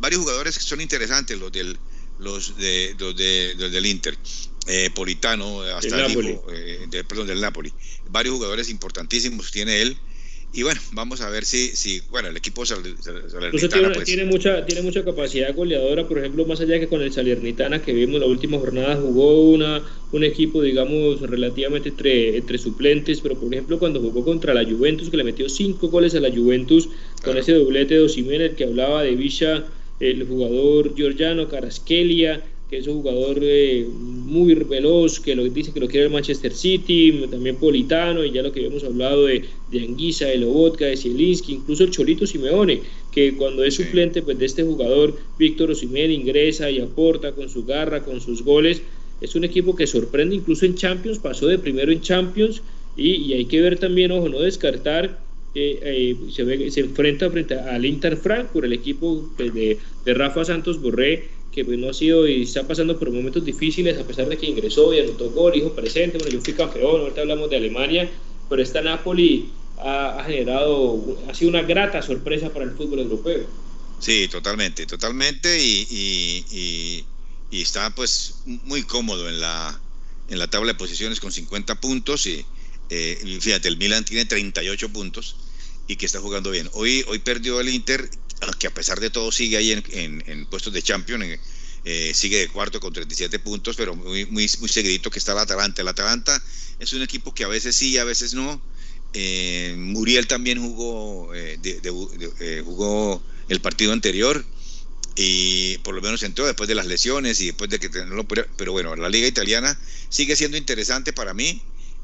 varios jugadores que son interesantes, los del, los de, los de, los del Inter. Eh, Politano, hasta el, hijo, eh, perdón, del Napoli. Varios jugadores importantísimos tiene él. Y bueno, vamos a ver si, si bueno, el equipo Salernitana tiene, pues. tiene, mucha, tiene mucha capacidad goleadora, por ejemplo, más allá que con el Salernitana que vimos la última jornada, jugó una, un equipo, digamos, relativamente entre, entre suplentes, pero por ejemplo, cuando jugó contra la Juventus, que le metió cinco goles a la Juventus, con ese doblete de Osimhen, que hablaba de Villa el jugador Giorgiano Caraskelia, que es un jugador eh, muy veloz, que lo dice que lo quiere el Manchester City, también Politano, y ya lo que habíamos hablado de, de Anguisa, de Lobotka, de Zielinski, incluso el Cholito Simeone, que cuando es suplente pues, de este jugador, Víctor Osimhen ingresa y aporta con su garra, con sus goles. Es un equipo que sorprende, incluso en Champions, pasó de primero en Champions, y, y hay que ver también, ojo, no descartar eh, se, ve, se enfrenta frente al Inter Frankfurt, el equipo pues, de, de, Rafa Santos Borré, que pues, no ha sido y está pasando por momentos difíciles, a pesar de que ingresó y anotó gol, hijo presente, bueno, yo fui campeón, ahorita hablamos de Alemania, pero esta Napoli ha, generado, ha sido una grata sorpresa para el fútbol europeo. Sí, totalmente, totalmente, y, y, y, está pues muy cómodo en la, en la tabla de posiciones con 50 puntos y eh, fíjate, el Milan tiene 38 puntos y que está jugando bien. Hoy, hoy perdió el Inter, que a pesar de todo sigue ahí en, puestos de Champions, eh, sigue de cuarto con 37 puntos, pero muy, muy, muy seguidito que está el Atalanta. El Atalanta es un equipo que a veces sí, a veces no. Eh, Muriel también jugó, jugó el partido anterior y por lo menos entró después de las lesiones y después de que no lo pero bueno, la liga italiana sigue siendo interesante para mí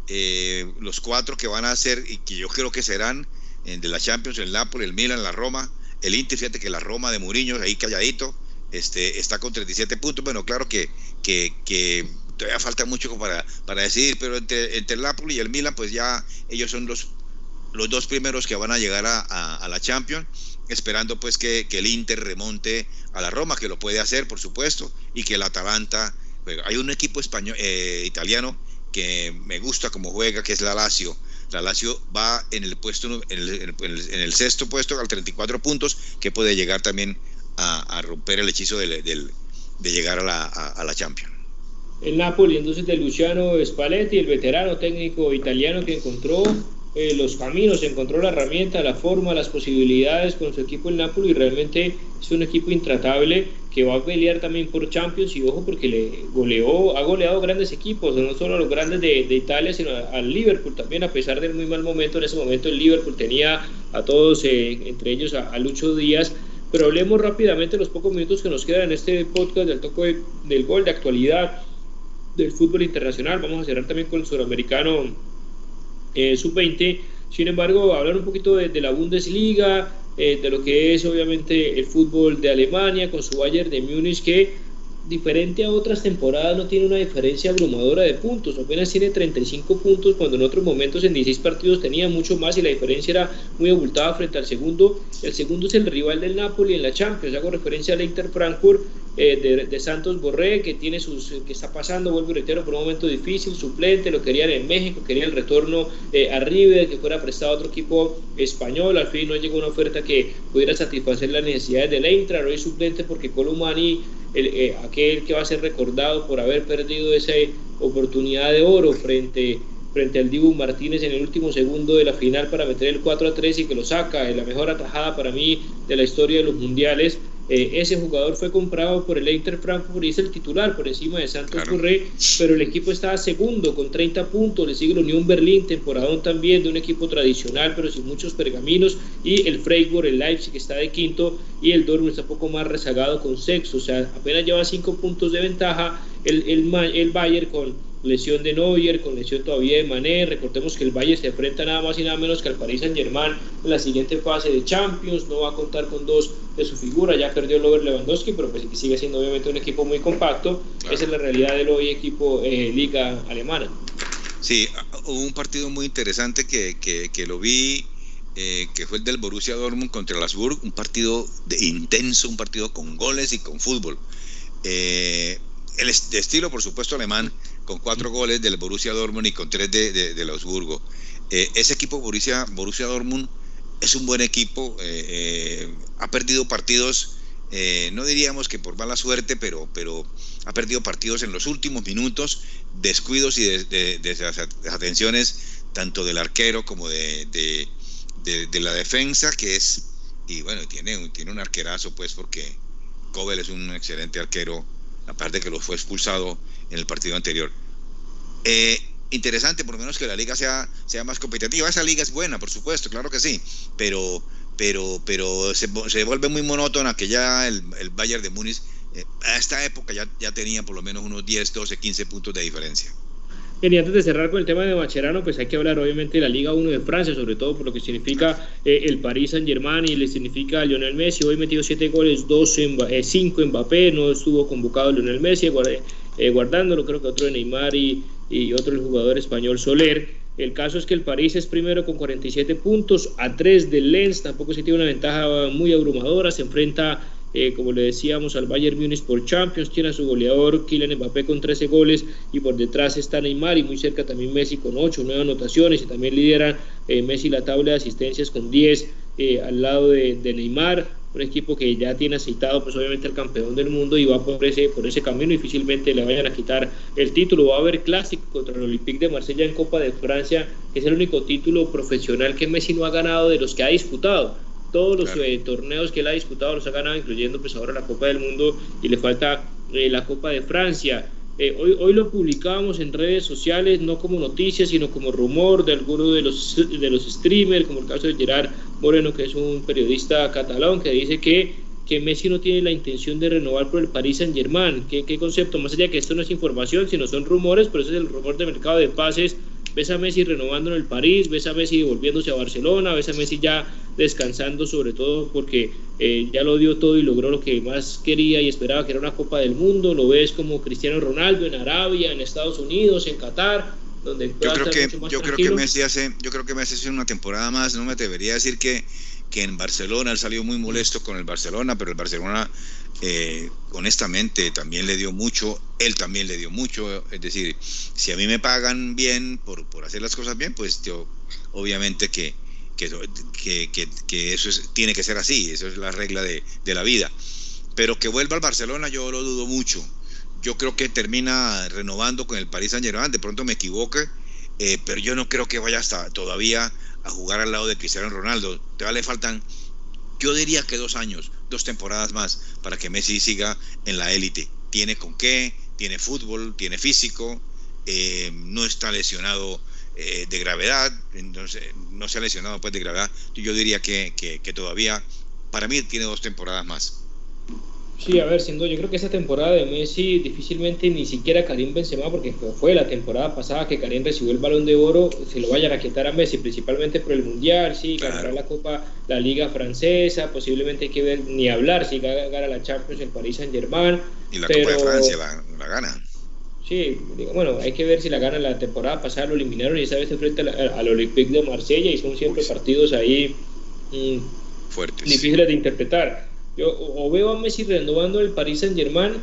eh, los cuatro que van a ser y que yo creo que serán de la Champions, el Napoli, el Milan, la Roma, el Inter, fíjate que la Roma de Mourinho, ahí calladito, este, está con 37 puntos, bueno, claro que, que, todavía falta mucho para, para pero entre, el Napoli y el Milan, pues ya ellos son los, los dos primeros que van a llegar a, la Champions, esperando pues que, el Inter remonte a la Roma, que lo puede hacer, por supuesto, y que el Atalanta, hay un equipo español, eh, italiano que me gusta como juega, que es la Lazio. La Lazio va en el puesto en el, sexto puesto al 34 puntos, que puede llegar también a, romper el hechizo de, de llegar a la, a, la Champions. El Napoli entonces de Luciano Spalletti, el veterano técnico italiano que encontró eh, los caminos, encontró la herramienta, la forma, las posibilidades con su equipo el Napoli y realmente es un equipo intratable que va a pelear también por Champions y ojo porque le goleó, ha goleado grandes equipos, no solo a los grandes de, Italia, sino al Liverpool también, a pesar del muy mal momento, en ese momento el Liverpool tenía a todos, eh, entre ellos a, Lucho Díaz, pero hablemos rápidamente los pocos minutos que nos quedan en este podcast del toque del gol de actualidad del fútbol internacional, vamos a cerrar también con el suramericano eh, sub-20, sin embargo, hablar un poquito de la Bundesliga, eh, de lo que es obviamente el fútbol de Alemania con su Bayern de Múnich que diferente a otras temporadas no tiene una diferencia abrumadora de puntos, apenas tiene 35 puntos cuando en otros momentos en 16 partidos tenía mucho más y la diferencia era muy abultada frente al segundo. El segundo es el rival del Napoli en la Champions, hago referencia al Inter Frankfurt eh, de, Santos Borré, que tiene sus, que está pasando, vuelvo y reitero, por un momento difícil, suplente, lo querían en México, quería el retorno eh, a que fuera prestado a otro equipo español, al fin no llegó una oferta que pudiera satisfacer las necesidades del Eintracht, hoy suplente porque Columani, el, eh, aquel que va a ser recordado por haber perdido esa oportunidad de oro frente frente al Dibu Martínez en el último segundo de la final para meter el 4 a 3 y que lo saca, la mejor atajada para mí de la historia de los mundiales. Eh, ese jugador fue comprado por el Inter Frankfurt y es el titular por encima de Santos claro. pero el equipo estaba segundo con 30 puntos, le sigue el Unión Berlín, temporadón también de un equipo tradicional pero sin muchos pergaminos y el Freiburg, el Leipzig que está de quinto y el Dortmund está un poco más rezagado con sexo, o sea, apenas lleva 5 puntos de ventaja el, el, el Bayern con lesión de Neuer, con lesión todavía de Mané. Recordemos que el Valle se enfrenta nada más y nada menos que al Paris Saint Germain en la siguiente fase de Champions. No va a contar con dos de su figura, ya perdió el Over Lewandowski, pero pues sigue siendo obviamente un equipo muy compacto. Esa es la realidad del hoy equipo eh, Liga Alemana. Sí, hubo un partido muy interesante que, que, lo vi, eh, que fue el del Borussia Dortmund contra el Asburg, un partido de, intenso, un partido con goles y con fútbol. Eh, el de estilo, por supuesto, alemán, con cuatro goles del Borussia Dortmund y con tres de, de, del Augsburgo. Eh, ese equipo Borussia, Borussia Dortmund es un buen equipo, eh, eh, ha perdido partidos, no diríamos que por mala suerte, pero, pero ha perdido partidos en los últimos minutos, descuidos y desatenciones tanto del arquero como de, de, la defensa, que es, y bueno, tiene, tiene un arquerazo, pues, porque Kobel es un excelente arquero aparte que lo fue expulsado en el partido anterior. Eh, interesante, por lo menos que la liga sea, sea más competitiva. Esa liga es buena, por supuesto, claro que sí, pero, pero, pero se, se vuelve muy monótona que ya el, el Bayern de Múnich eh, a esta época ya, ya tenía por lo menos unos 10, 12, 15 puntos de diferencia. Y antes de cerrar con el tema de Macherano, pues hay que hablar obviamente de la Liga 1 de Francia, sobre todo por lo que significa eh, el Paris Saint Germain y le significa a Lionel Messi. Hoy metido 7 goles, 5 en Mbappé, no estuvo convocado Lionel Messi, eh, guardándolo, creo que otro de Neymar y, y otro el jugador español Soler. El caso es que el París es primero con 47 puntos, a 3 del Lens, tampoco se tiene una ventaja muy abrumadora, se enfrenta eh, como le decíamos, al Bayern Múnich por Champions, tiene a su goleador Kylian Mbappé con 13 goles y por detrás está Neymar y muy cerca también Messi con 8, 9 anotaciones y también lidera eh, Messi la tabla de asistencias con 10 eh, al lado de, Neymar, un equipo que ya tiene aceitado pues obviamente el campeón del mundo y va por ese, por ese camino difícilmente le vayan a quitar el título, va a haber clásico contra el Olympique de Marsella en Copa de Francia, que es el único título profesional que Messi no ha ganado de los que ha disputado. Todos los eh, torneos que él ha disputado los ha ganado, incluyendo pues ahora la Copa del Mundo y le falta eh, la Copa de Francia. Eh, hoy, hoy lo publicábamos en redes sociales, no como noticia, sino como rumor de alguno de los, de los streamers, como el caso de Gerard Moreno, que es un periodista catalán, que dice que, que Messi no tiene la intención de renovar por el Paris Saint Germain. ¿Qué, ¿Qué concepto? Más allá que esto no es información, sino son rumores, pero ese es el rumor de mercado de pases ves a Messi renovando en el París, ves a Messi volviéndose a Barcelona, ves a Messi ya descansando sobre todo porque eh, ya lo dio todo y logró lo que más quería y esperaba que era una Copa del Mundo, lo ves como Cristiano Ronaldo en Arabia, en Estados Unidos, en Qatar, donde yo creo que yo creo que Messi hace yo creo que Messi hace una temporada más, no me debería decir que que en Barcelona él salió muy molesto con el Barcelona, pero el Barcelona eh, honestamente también le dio mucho, él también le dio mucho, es decir, si a mí me pagan bien por, por hacer las cosas bien, pues yo obviamente que, que, eso tiene que ser así, eso es la regla de, de, la vida. Pero que vuelva al Barcelona yo lo dudo mucho. Yo creo que termina renovando con el Paris Saint Germain, de pronto me equivoque, eh, pero yo no creo que vaya hasta todavía a jugar al lado de Cristiano Ronaldo. Te le faltan, yo diría que dos años, dos temporadas más para que Messi siga en la élite. Tiene con qué, tiene fútbol, tiene físico, eh, no está lesionado eh, de gravedad, no se ha lesionado pues de gravedad. Yo diría que, que todavía, para mí, tiene dos temporadas más. Sí, a ver, siendo yo creo que esa temporada de Messi difícilmente ni siquiera Karim Benzema, porque fue la temporada pasada que Karim recibió el Balón de Oro, se lo vaya a quitar a Messi, principalmente por el Mundial, sí, ganará la Copa, la Liga Francesa, posiblemente hay que ver ni hablar si gana la Champions en París Saint Germain. Y la Copa de Francia la, gana. Sí, bueno, hay que ver si la gana la temporada pasada, lo eliminaron y esa vez se enfrenta al, Olympique de Marsella y son siempre partidos ahí mm, fuertes. difíciles de interpretar. Yo o veo a Messi renovando el Paris Saint Germain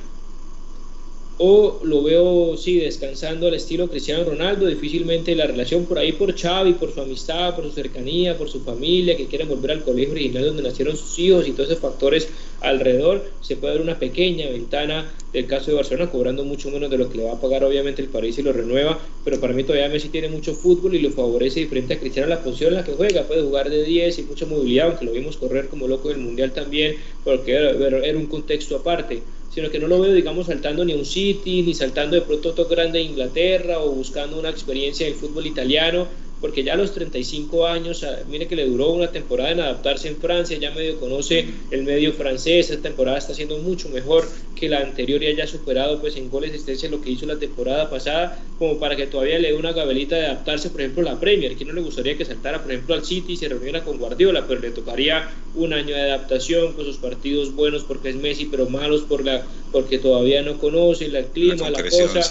o lo veo, sí, descansando al estilo Cristiano Ronaldo, difícilmente la relación por ahí por Xavi, por su amistad, por su cercanía, por su familia, que quieren volver al colegio original donde nacieron sus hijos y todos esos factores alrededor, se puede dar una pequeña ventana del caso de Barcelona, cobrando mucho menos de lo que le va a pagar obviamente el París y lo renueva, pero para mí todavía Messi tiene mucho fútbol y lo favorece diferente a Cristiano la posición en la que juega, puede jugar de 10 y mucha movilidad, aunque lo vimos correr como loco del Mundial también, porque era un contexto aparte sino que no lo veo, digamos, saltando ni un City, ni saltando de pronto otro grande de Inglaterra o buscando una experiencia en fútbol italiano. Porque ya a los 35 años, ah, mire que le duró una temporada en adaptarse en Francia, ya medio conoce el medio francés, esta temporada está siendo mucho mejor que la anterior y haya superado pues en goles de asistencia lo que hizo la temporada pasada, como para que todavía le dé una gabelita de adaptarse, por ejemplo, a la Premier, que no le gustaría que saltara, por ejemplo, al City y se reuniera con Guardiola, pero le tocaría un año de adaptación con sus partidos buenos porque es Messi, pero malos por la, porque todavía no conoce el clima, la, cosa.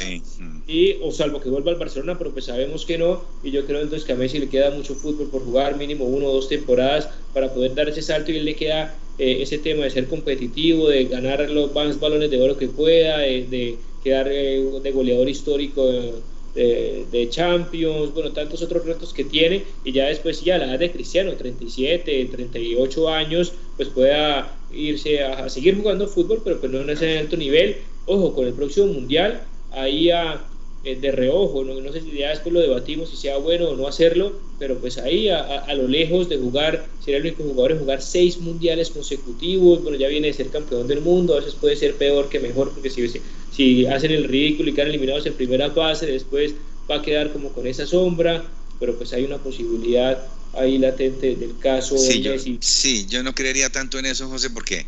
O salvo que vuelva al Barcelona, pero pues sabemos que no. Y yo creo entonces que a Messi le queda mucho fútbol por jugar, mínimo uno o dos temporadas para poder dar ese salto y él le queda eh, ese tema de ser competitivo, de ganar los más balones de oro que pueda, de, quedar eh, de goleador histórico. De, de, Champions, bueno, tantos otros retos que tiene y ya después ya a la edad de Cristiano, 37, 38 años, pues pueda irse a, seguir jugando fútbol, pero pues no en ese alto nivel. Ojo, con el próximo Mundial, ahí a, eh, de reojo, no, no, sé si ya después lo debatimos si sea bueno o no hacerlo, pero pues ahí a, a, lo lejos de jugar, sería el único jugador en jugar seis mundiales consecutivos, bueno, ya viene de ser campeón del mundo, a veces puede ser peor que mejor, porque si, si hacen el ridículo y quedan eliminados en primera fase, después va a quedar como con esa sombra, pero pues hay una posibilidad ahí latente del caso sí, Yo, sí, yo no creería tanto en eso, José, porque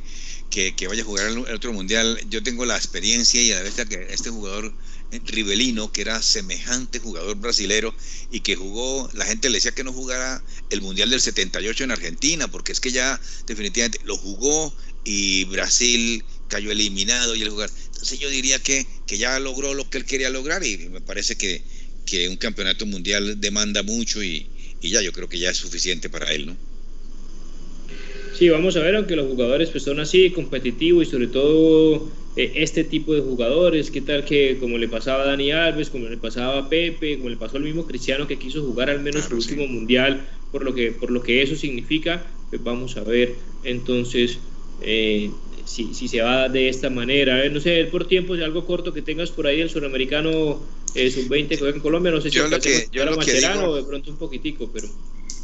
que, que vaya a jugar el, otro mundial, yo tengo la experiencia y a la vez que este jugador eh, Rivelino, que era semejante jugador brasilero y que jugó, la gente le decía que no jugara el Mundial del 78 en Argentina, porque es que ya definitivamente lo jugó y Brasil cayó eliminado y el jugar. Entonces yo diría que, que ya logró lo que él quería lograr y me parece que, que un campeonato mundial demanda mucho y, y ya yo creo que ya es suficiente para él, ¿no? Sí, vamos a ver, aunque los jugadores pues son así, competitivos y sobre todo eh, este tipo de jugadores, qué tal que como le pasaba a Dani Alves, como le pasaba a Pepe, como le pasó al mismo Cristiano que quiso jugar al menos su último mundial, por lo que, por lo que eso significa, pues vamos a ver entonces eh, si, si, se va de esta manera. no sé, por tiempo, si algo corto que tengas por ahí el suramericano eh, sub-20 que juega en Colombia, no sé si yo lo que, yo lo que digo, o de pronto un poquitico, pero...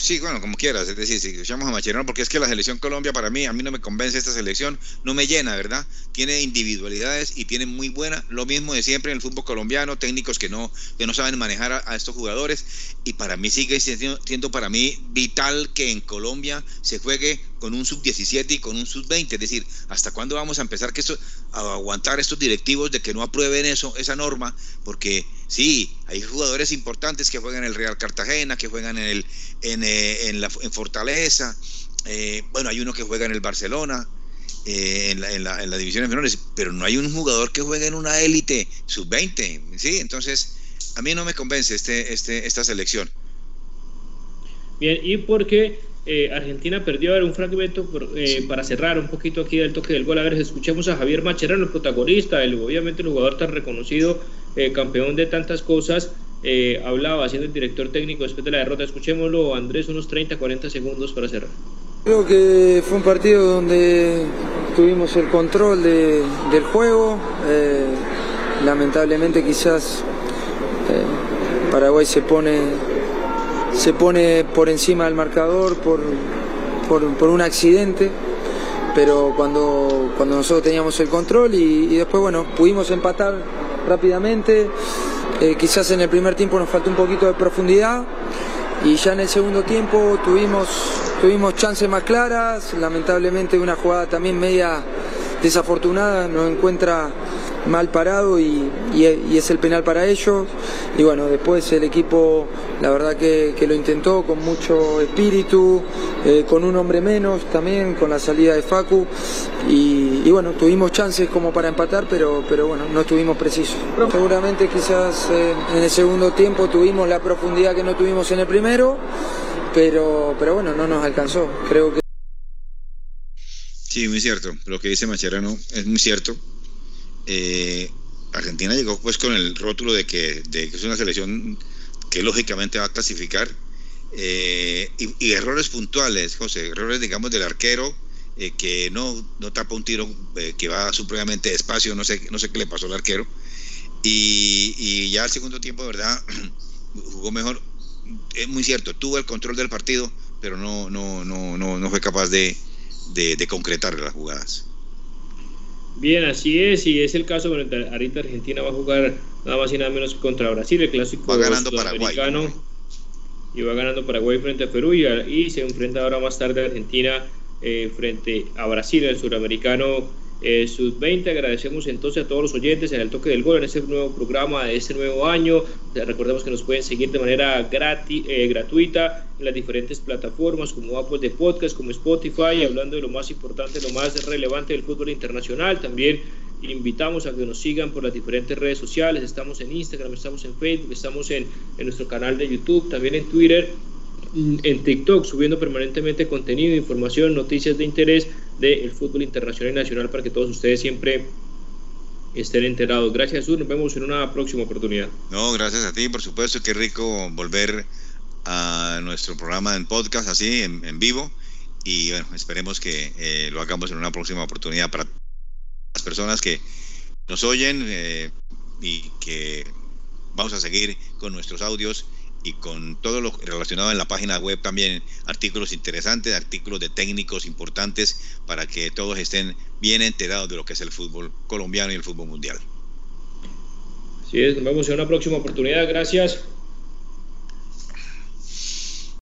Sí, bueno, como quieras, es decir, si escuchamos a Macherano, porque es que la selección Colombia para mí, a mí no me convence esta selección, no me llena, ¿verdad? Tiene individualidades y tiene muy buena, lo mismo de siempre en el fútbol colombiano, técnicos que no, que no saben manejar a, estos jugadores, y para mí sigue siendo, siendo para mí vital que en Colombia se juegue con un sub-17 y con un sub-20, es decir, ¿hasta cuándo vamos a empezar que esto, a aguantar estos directivos de que no aprueben eso, esa norma? Porque sí, hay jugadores importantes que juegan en el Real Cartagena, que juegan en el en, eh, en, la, en Fortaleza, eh, bueno, hay uno que juega en el Barcelona, eh, en, la, en, la, en las divisiones menores, pero no hay un jugador que juegue en una élite sub-20, ¿sí? Entonces, a mí no me convence este, este, esta selección. Bien, y porque eh, Argentina perdió, a un fragmento eh, para cerrar un poquito aquí del toque del gol. A ver, escuchemos a Javier Macherano, el protagonista, el, obviamente el jugador tan reconocido, eh, campeón de tantas cosas. hablaba siendo el director técnico después de la derrota. Escuchémoslo, Andrés, unos 30, 40 segundos para cerrar. Creo que fue un partido donde tuvimos el control de, del juego. lamentablemente quizás Paraguay se pone se pone por encima del marcador por, por, un accidente, pero cuando, cuando nosotros teníamos el control y, después, bueno, pudimos empatar rápidamente. Eh, quizás en el primer tiempo nos faltó un poquito de profundidad y ya en el segundo tiempo tuvimos, tuvimos chances más claras, lamentablemente una jugada también media desafortunada, nos encuentra mal parado y, es el penal para ellos. Y bueno, después el equipo, la verdad que, lo intentó con mucho espíritu, eh, con un hombre menos también, con la salida de Facu. Y, bueno, tuvimos chances como para empatar, pero, pero bueno, no estuvimos precisos. Seguramente quizás eh, en el segundo tiempo tuvimos la profundidad que no tuvimos en el primero, pero, pero bueno, no nos alcanzó. Creo que... Sí, muy cierto. Lo que dice Macherano es muy cierto. Eh, Argentina llegó pues con el rótulo de que, es una selección que lógicamente va a clasificar eh, y, errores puntuales, José, errores digamos del arquero eh, que no, no tapa un tiro que va supremamente despacio, no sé, no sé qué le pasó al arquero y, ya al segundo tiempo, de verdad, jugó mejor. Es muy cierto, tuvo el control del partido, pero no, no, no, no, no fue capaz de, de concretar las jugadas. Bien, así es, y es el caso, ahorita Argentina va a jugar nada más y nada menos contra Brasil, el clásico va ganando Paraguay. y va ganando Paraguay frente a Perú y, se enfrenta ahora más tarde a Argentina eh, frente a Brasil, el suramericano eh, Sub-20. Agradecemos entonces a todos los oyentes en el toque del gol en este nuevo programa de este nuevo año. Recordemos que nos pueden seguir de manera gratis, eh, gratuita en las diferentes plataformas como Apple de Podcast, como Spotify, hablando de lo más importante, lo más relevante del fútbol internacional. También invitamos a que nos sigan por las diferentes redes sociales. Estamos en Instagram, estamos en Facebook, estamos en, en nuestro canal de YouTube, también en Twitter en TikTok subiendo permanentemente contenido, información, noticias de interés del fútbol internacional y nacional para que todos ustedes siempre estén enterados. Gracias, Sur. Nos vemos en una próxima oportunidad. No, gracias a ti, por supuesto. Qué rico volver a nuestro programa en podcast, así, en, vivo. Y bueno, esperemos que eh, lo hagamos en una próxima oportunidad para las personas que nos oyen eh, y que vamos a seguir con nuestros audios y con todo lo relacionado en la página web también artículos interesantes, artículos de técnicos importantes para que todos estén bien enterados de lo que es el fútbol colombiano y el fútbol mundial. Sí, nos vemos en una próxima oportunidad. Gracias.